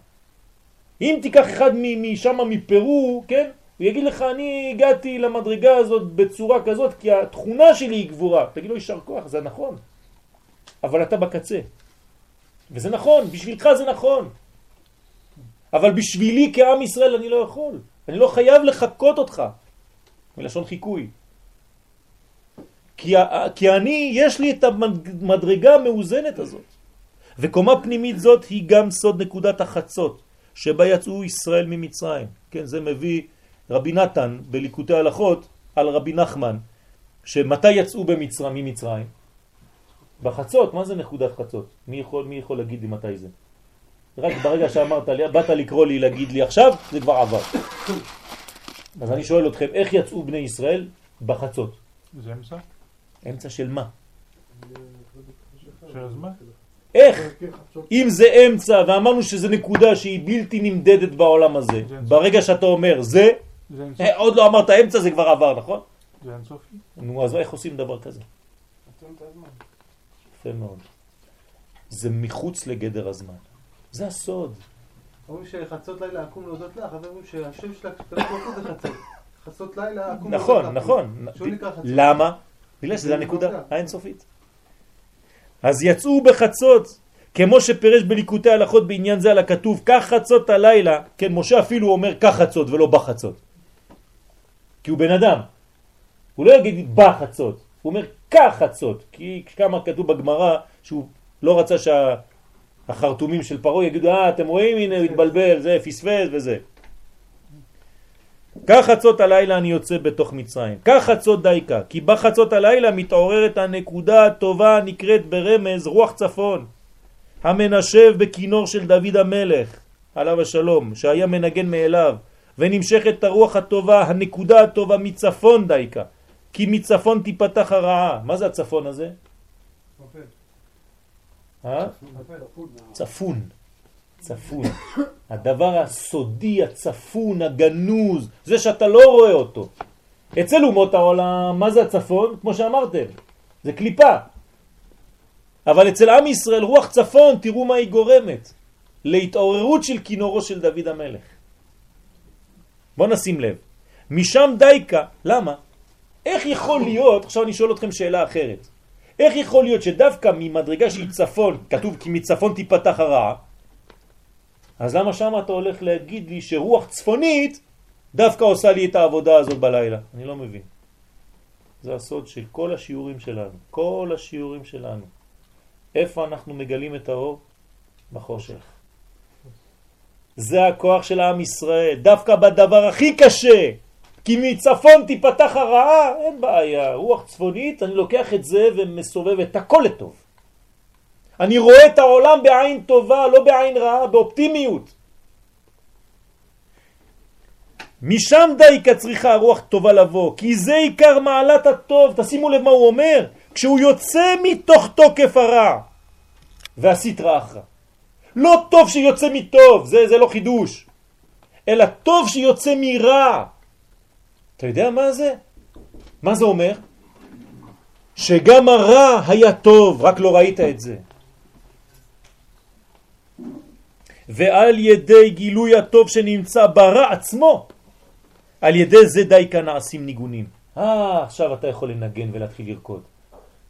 אם תיקח אחד משם מפרו, כן? הוא יגיד לך, אני הגעתי למדרגה הזאת בצורה כזאת, כי התכונה שלי היא גבורה. תגיד לו, יישר כוח, זה נכון. אבל אתה בקצה. וזה נכון, בשבילך זה נכון. אבל בשבילי כעם ישראל אני לא יכול. אני לא חייב לחכות אותך. מלשון חיקוי. כי, כי אני, יש לי את המדרגה המאוזנת הזאת. וקומה פנימית זאת היא גם סוד נקודת החצות, שבה יצאו ישראל ממצרים. כן, זה מביא רבי נתן בליקוטי הלכות על רבי נחמן, שמתי יצאו במצרים, ממצרים? בחצות, מה זה נקודת חצות? מי יכול, מי יכול להגיד לי מתי זה? רק ברגע שאמרת לי, באת לקרוא לי, להגיד לי עכשיו, זה כבר עבר. אז אני שואל אתכם, איך יצאו בני ישראל בחצות? זה אמצע? אמצע של מה? איך? אם זה אמצע, ואמרנו שזה נקודה שהיא בלתי נמדדת בעולם הזה, ברגע שאתה אומר זה? אה, עוד לא אמרת אמצע, זה כבר עבר, נכון? זה אינסופי? נו, אז איך עושים דבר כזה? יפה מאוד. זה מחוץ לגדר הזמן. זה הסוד. אומרים שחצות לילה אקום להודות לך, אבל אומרים שהשם של הקדוש ברוך הוא זה חצות. חצות לילה אקום להודות נכון, לך. נכון. חצות. למה? בגלל שזה זה הנקודה נקודה. האינסופית. אז יצאו בחצות, כמו שפרש בליקוטי הלכות בעניין זה על הכתוב, כך חצות הלילה, כן, משה אפילו אומר כך חצות ולא בחצות. כי הוא בן אדם. הוא לא יגיד בחצות, הוא אומר כך חצות, כי כמה כתוב בגמרא שהוא לא רצה שהחרטומים של פרעה יגידו, אה, אתם רואים, הנה הוא התבלבל, זה פספס וזה. כך חצות הלילה אני יוצא בתוך מצרים. כך חצות דייקה, כי בחצות הלילה מתעוררת הנקודה הטובה הנקראת ברמז רוח צפון, המנשב בכינור של דוד המלך, עליו השלום, שהיה מנגן מאליו, ונמשכת הרוח הטובה, הנקודה הטובה מצפון דייקה, כי מצפון תיפתח הרעה. מה זה הצפון הזה? אה? צפון. צפון. הדבר הסודי, הצפון, הגנוז, זה שאתה לא רואה אותו. אצל אומות העולם, מה זה הצפון? כמו שאמרתם, זה קליפה. אבל אצל עם ישראל, רוח צפון, תראו מה היא גורמת. להתעוררות של כינורו של דוד המלך. בוא נשים לב. משם דייקה, למה? איך יכול להיות, עכשיו אני שואל אתכם שאלה אחרת, איך יכול להיות שדווקא ממדרגה שהיא צפון, כתוב כי מצפון תיפתח הרעה, אז למה שם אתה הולך להגיד לי שרוח צפונית דווקא עושה לי את העבודה הזאת בלילה? אני לא מבין. זה הסוד של כל השיעורים שלנו, כל השיעורים שלנו. איפה אנחנו מגלים את האור? בחושך. זה הכוח של העם ישראל, דווקא בדבר הכי קשה, כי מצפון תיפתח הרעה, אין בעיה, רוח צפונית, אני לוקח את זה ומסובב את הכל לטוב. אני רואה את העולם בעין טובה, לא בעין רעה, באופטימיות. משם די צריכה הרוח טובה לבוא, כי זה עיקר מעלת הטוב, תשימו לב מה הוא אומר, כשהוא יוצא מתוך תוקף הרע, והסטרא אחרא. לא טוב שיוצא מטוב, זה, זה לא חידוש, אלא טוב שיוצא מרע. אתה יודע מה זה? מה זה אומר? שגם הרע היה טוב, רק לא ראית את זה. ועל ידי גילוי הטוב שנמצא ברע עצמו, על ידי זה די כאן נעשים ניגונים. אה, עכשיו אתה יכול לנגן ולהתחיל לרקוד.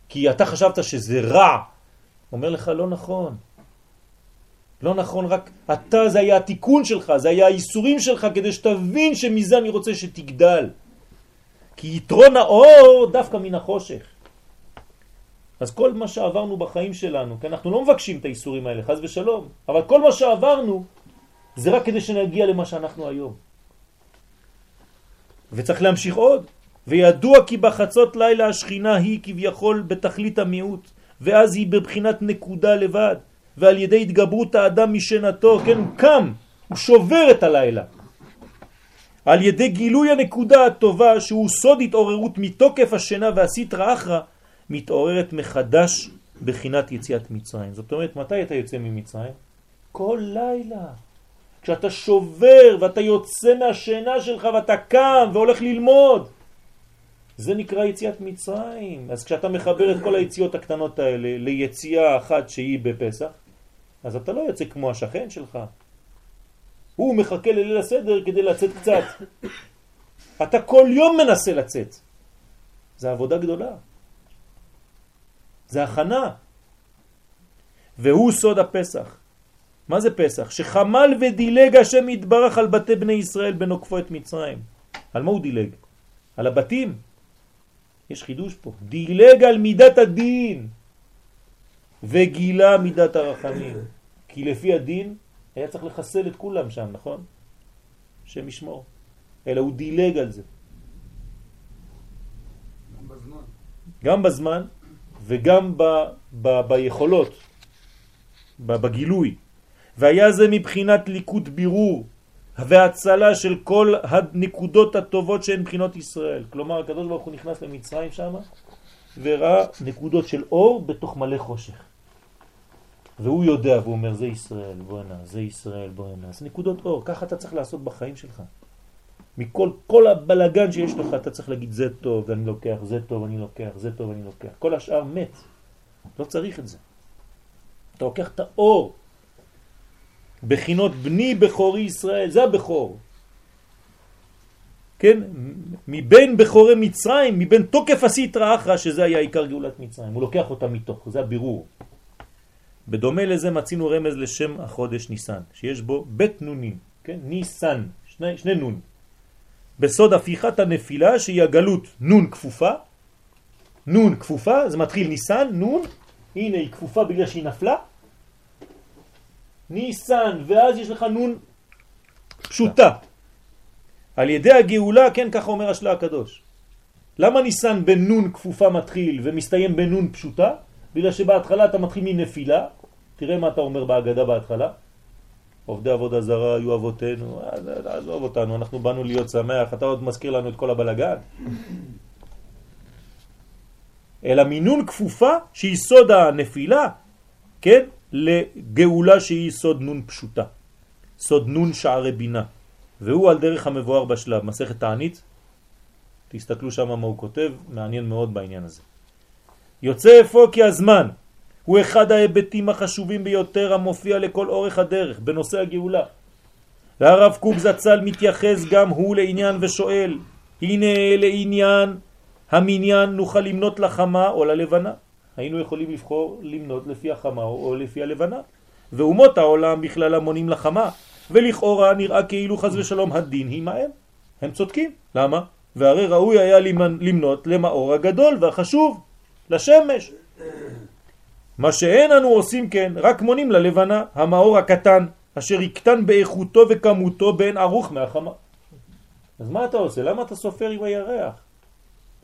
כי אתה חשבת שזה רע. אומר לך, לא נכון. לא נכון, רק אתה, זה היה התיקון שלך, זה היה האיסורים שלך, כדי שתבין שמזה אני רוצה שתגדל. כי יתרון האור דווקא מן החושך. אז כל מה שעברנו בחיים שלנו, כי אנחנו לא מבקשים את האיסורים האלה, חז ושלום, אבל כל מה שעברנו זה רק כדי שנגיע למה שאנחנו היום. וצריך להמשיך עוד. וידוע כי בחצות לילה השכינה היא כביכול בתכלית המיעוט, ואז היא בבחינת נקודה לבד, ועל ידי התגברות האדם משנתו, כן, הוא קם, הוא שובר את הלילה. על ידי גילוי הנקודה הטובה שהוא סוד התעוררות מתוקף השינה והסטרא אחרא, מתעוררת מחדש בחינת יציאת מצרים. זאת אומרת, מתי אתה יוצא ממצרים? כל לילה. כשאתה שובר ואתה יוצא מהשינה שלך ואתה קם והולך ללמוד. זה נקרא יציאת מצרים. אז כשאתה מחבר את כל היציאות הקטנות האלה ליציאה אחת שהיא בפסח, אז אתה לא יוצא כמו השכן שלך. הוא מחכה לליל הסדר כדי לצאת קצת. אתה כל יום מנסה לצאת. זה עבודה גדולה. זה הכנה. והוא סוד הפסח. מה זה פסח? שחמל ודילג השם יתברך על בתי בני ישראל בנוקפו את מצרים. על מה הוא דילג? על הבתים. יש חידוש פה. דילג על מידת הדין וגילה מידת הרחמים. כי לפי הדין היה צריך לחסל את כולם שם, נכון? שם ישמור. אלא הוא דילג על זה. גם בזמן. גם בזמן וגם ב, ב, ביכולות, ב, בגילוי. והיה זה מבחינת ליקוד בירור והצלה של כל הנקודות הטובות שהן בחינות ישראל. כלומר, הקדוש ברוך הוא נכנס למצרים שם וראה נקודות של אור בתוך מלא חושך. והוא יודע והוא אומר זה ישראל, בוא הנה, זה ישראל, בוא הנה. זה נקודות אור, ככה אתה צריך לעשות בחיים שלך. מכל כל הבלגן שיש לך אתה צריך להגיד זה טוב אני לוקח, זה טוב אני לוקח, זה טוב אני לוקח. כל השאר מת. לא צריך את זה. אתה לוקח את האור. בחינות בני בכורי ישראל, זה הבכור. כן? מבין בכורי מצרים, מבין תוקף הסיטרא אחרא, שזה היה עיקר גאולת מצרים. הוא לוקח אותה מתוך, זה הבירור. בדומה לזה מצינו רמז לשם החודש ניסן, שיש בו בית נונים, כן? ניסן, שני, שני נון. בסוד הפיכת הנפילה שהיא הגלות נון כפופה, נון כפופה, זה מתחיל ניסן, נון, הנה היא כפופה בגלל שהיא נפלה, ניסן, ואז יש לך נון פשוטה. על ידי הגאולה, כן, ככה אומר השלה הקדוש. למה ניסן בנון כפופה מתחיל ומסתיים בנון פשוטה? בגלל שבהתחלה אתה מתחיל מנפילה, תראה מה אתה אומר בהגדה בהתחלה, עובדי עבודה זרה היו אבותינו, עזוב אותנו, אנחנו באנו להיות שמח, אתה עוד מזכיר לנו את כל הבלגן. אלא מינון כפופה שהיא סוד הנפילה, כן, לגאולה שהיא סוד נון פשוטה, סוד נון שערי בינה, והוא על דרך המבואר בשלב, מסכת תענית, תסתכלו שם מה הוא כותב, מעניין מאוד בעניין הזה. יוצא אפוא כי הזמן הוא אחד ההיבטים החשובים ביותר המופיע לכל אורך הדרך בנושא הגאולה. והרב קוק זצ"ל מתייחס גם הוא לעניין ושואל, הנה לעניין המניין נוכל למנות לחמה או ללבנה. היינו יכולים לבחור למנות לפי החמה או לפי הלבנה. ואומות העולם בכלל מונים לחמה, ולכאורה נראה כאילו חז ושלום הדין היא מהם. הם צודקים. למה? והרי ראוי היה למנות למאור הגדול והחשוב, לשמש. מה שאין אנו עושים כן, רק מונים ללבנה, המאור הקטן, אשר יקטן באיכותו וכמותו בין ערוך מהחמה. אז מה אתה עושה? למה אתה סופר עם הירח?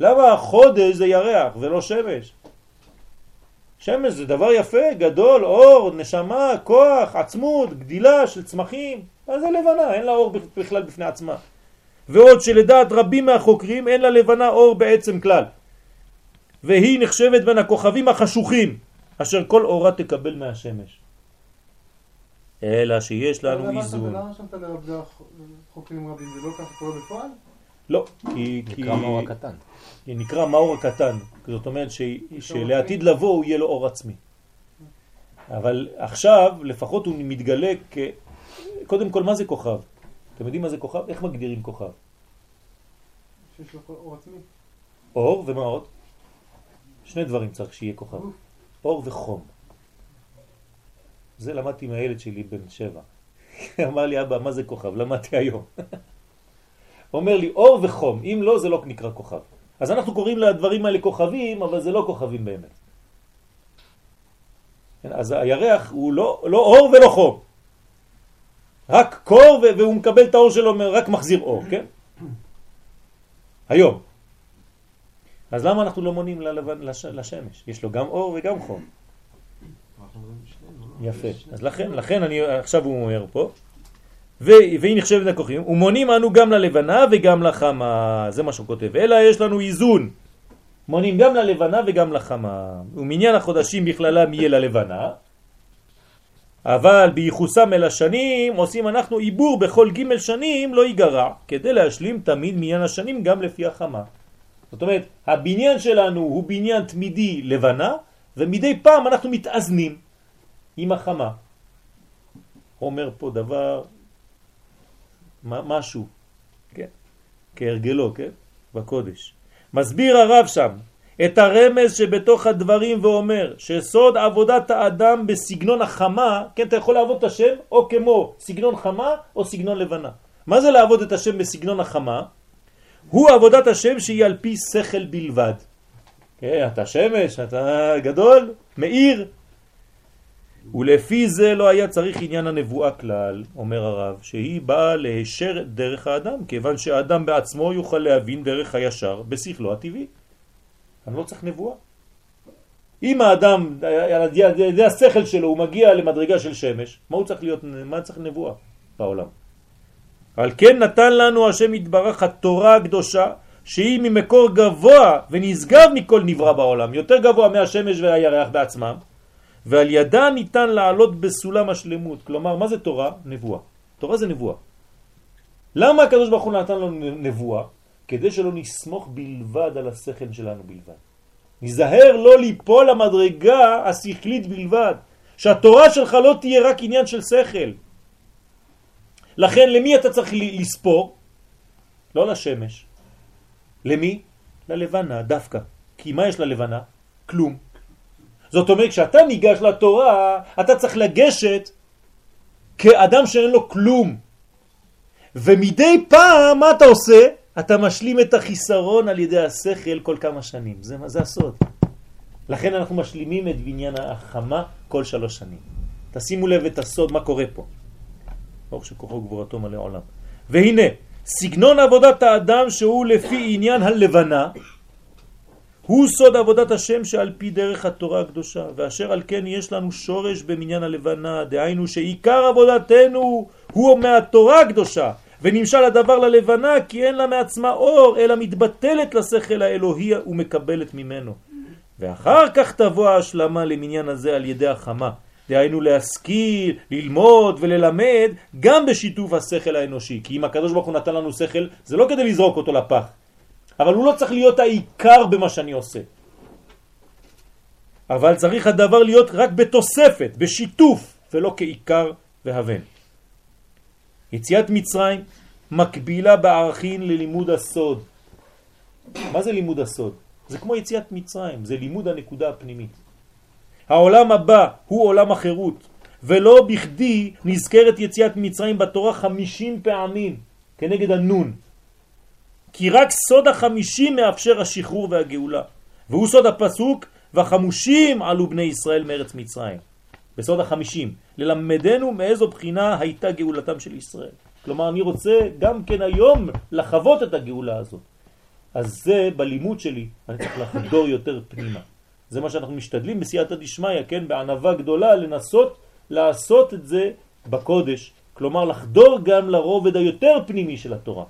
למה החודש זה ירח ולא שמש? שמש זה דבר יפה, גדול, אור, נשמה, כוח, עצמות, גדילה של צמחים. מה זה לבנה? אין לה אור בכלל בפני עצמה. ועוד שלדעת רבים מהחוקרים אין לה לבנה אור בעצם כלל. והיא נחשבת בין הכוכבים החשוכים, אשר כל אורה תקבל מהשמש. אלא שיש לנו איזון. למה שמת חוקרים רבים? זה לא ככה קורה בפועל? לא, כי... נקרא מאור הקטן. כי נקרא מאור הקטן. זאת אומרת. שלעתיד לבוא הוא יהיה לו אור עצמי. אבל עכשיו לפחות הוא מתגלה כ... קודם כל מה זה כוכב? אתם יודעים מה זה כוכב? איך מגדירים כוכב? שיש לו אור עצמי. אור ומה עוד? שני דברים צריך שיהיה כוכב. אור וחום. זה למדתי מהילד שלי בן שבע. <laughs> אמר לי, אבא, מה זה כוכב? למדתי היום. <laughs> אומר לי, אור וחום, אם לא, זה לא נקרא כוכב. אז אנחנו קוראים לדברים האלה כוכבים, אבל זה לא כוכבים באמת. אז הירח הוא לא, לא אור ולא חום. רק קור והוא מקבל את האור שלו, רק מחזיר אור, כן? <clears throat> היום. אז למה אנחנו לא מונים ללבן, לש, לשמש? יש לו גם אור וגם חום. יפה. אז לכן, לכן אני, עכשיו הוא אומר פה, והיא נחשבת הכוחים, ומונים אנו גם ללבנה וגם לחמה, זה מה שהוא כותב, אלא יש לנו איזון, מונים גם ללבנה וגם לחמה, ומניין החודשים בכללם יהיה ללבנה, אבל בייחוסם אל השנים עושים אנחנו עיבור בכל ג' שנים לא ייגרע, כדי להשלים תמיד מניין השנים גם לפי החמה. זאת אומרת, הבניין שלנו הוא בניין תמידי לבנה, ומדי פעם אנחנו מתאזנים עם החמה. אומר פה דבר, משהו, כן, כהרגלו, כן, בקודש. מסביר הרב שם את הרמז שבתוך הדברים ואומר שסוד עבודת האדם בסגנון החמה, כן, אתה יכול לעבוד את השם או כמו סגנון חמה או סגנון לבנה. מה זה לעבוד את השם בסגנון החמה? הוא עבודת השם שהיא על פי שכל בלבד. כן, אתה שמש, אתה גדול, מאיר. ולפי זה לא היה צריך עניין הנבואה כלל, אומר הרב, שהיא באה להישר דרך האדם, כיוון שהאדם בעצמו יוכל להבין דרך הישר בשכלו הטבעי. אני לא צריך נבואה. אם האדם, על ידי השכל שלו, הוא מגיע למדרגה של שמש, מה הוא צריך להיות, מה צריך נבואה בעולם? על כן נתן לנו השם יתברך התורה הקדושה שהיא ממקור גבוה ונשגב מכל נברא בעולם, יותר גבוה מהשמש והירח בעצמם, ועל ידה ניתן לעלות בסולם השלמות. כלומר, מה זה תורה? נבואה. תורה זה נבואה. למה הקדוש ברוך הוא נתן לנו נבואה? כדי שלא נסמוך בלבד על השכל שלנו בלבד. נזהר לא ליפול למדרגה השכלית בלבד, שהתורה שלך לא תהיה רק עניין של שכל. לכן למי אתה צריך לספור? לא לשמש. למי? ללבנה דווקא. כי מה יש ללבנה? כלום. זאת אומרת, כשאתה ניגש לתורה, אתה צריך לגשת כאדם שאין לו כלום. ומדי פעם, מה אתה עושה? אתה משלים את החיסרון על ידי השכל כל כמה שנים. זה, זה הסוד. לכן אנחנו משלימים את בניין החמה כל שלוש שנים. תשימו לב את הסוד, מה קורה פה. ברוך שכוחו גבורתו מלא עולם. והנה, סגנון עבודת האדם שהוא לפי עניין הלבנה, הוא סוד עבודת השם שעל פי דרך התורה הקדושה, ואשר על כן יש לנו שורש במניין הלבנה, דהיינו שעיקר עבודתנו הוא מהתורה הקדושה, ונמשל הדבר ללבנה כי אין לה מעצמה אור, אלא מתבטלת לשכל האלוהי ומקבלת ממנו. ואחר כך תבוא ההשלמה למניין הזה על ידי החמה, דהיינו להשכיל, ללמוד וללמד גם בשיתוף השכל האנושי. כי אם הקדוש ברוך הוא נתן לנו שכל, זה לא כדי לזרוק אותו לפח, אבל הוא לא צריך להיות העיקר במה שאני עושה. אבל צריך הדבר להיות רק בתוספת, בשיתוף, ולא כעיקר והבן. יציאת מצרים מקבילה בערכין ללימוד הסוד. מה זה לימוד הסוד? זה כמו יציאת מצרים, זה לימוד הנקודה הפנימית. העולם הבא הוא עולם החירות, ולא בכדי נזכרת יציאת מצרים בתורה חמישים פעמים כנגד הנון. כי רק סוד החמישים מאפשר השחרור והגאולה. והוא סוד הפסוק, והחמושים עלו בני ישראל מארץ מצרים. בסוד החמישים, ללמדנו מאיזו בחינה הייתה גאולתם של ישראל. כלומר, אני רוצה גם כן היום לחוות את הגאולה הזאת. אז זה בלימוד שלי, אני צריך לחדור יותר פנימה. זה מה שאנחנו משתדלים בסייעתא דשמיא, כן, בענבה גדולה, לנסות לעשות את זה בקודש, כלומר לחדור גם לרובד היותר פנימי של התורה.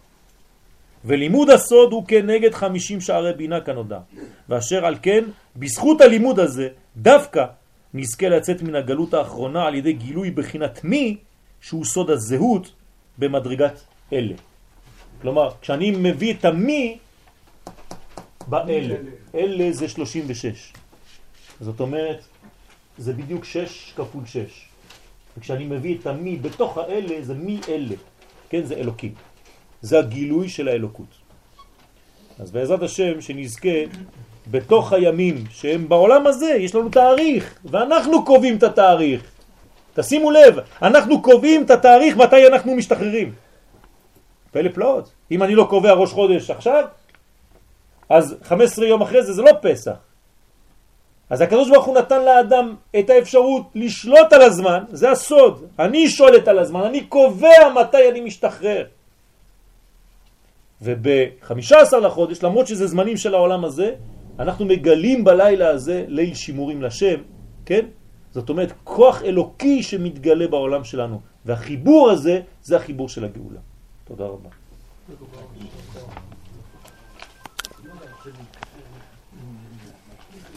ולימוד הסוד הוא כנגד חמישים שערי בינה כנודע, ואשר על כן, בזכות הלימוד הזה, דווקא נזכה לצאת מן הגלות האחרונה על ידי גילוי בחינת מי, שהוא סוד הזהות במדרגת אלה. כלומר, כשאני מביא את המי, באלה. אלה זה 36. זאת אומרת, זה בדיוק 6 כפול 6. וכשאני מביא את המי בתוך האלה, זה מי אלה. כן, זה אלוקים. זה הגילוי של האלוקות. אז בעזרת השם שנזכה בתוך הימים שהם בעולם הזה, יש לנו תאריך, ואנחנו קובעים את התאריך. תשימו לב, אנחנו קובעים את התאריך מתי אנחנו משתחררים. פלא פלאות. אם אני לא קובע ראש חודש עכשיו, אז 15 יום אחרי זה זה לא פסח. אז הקדוש ברוך הוא נתן לאדם את האפשרות לשלוט על הזמן, זה הסוד. אני שולט על הזמן, אני קובע מתי אני משתחרר. וב-15 לחודש, למרות שזה זמנים של העולם הזה, אנחנו מגלים בלילה הזה ליל שימורים לשם, כן? זאת אומרת, כוח אלוקי שמתגלה בעולם שלנו. והחיבור הזה, זה החיבור של הגאולה. תודה רבה.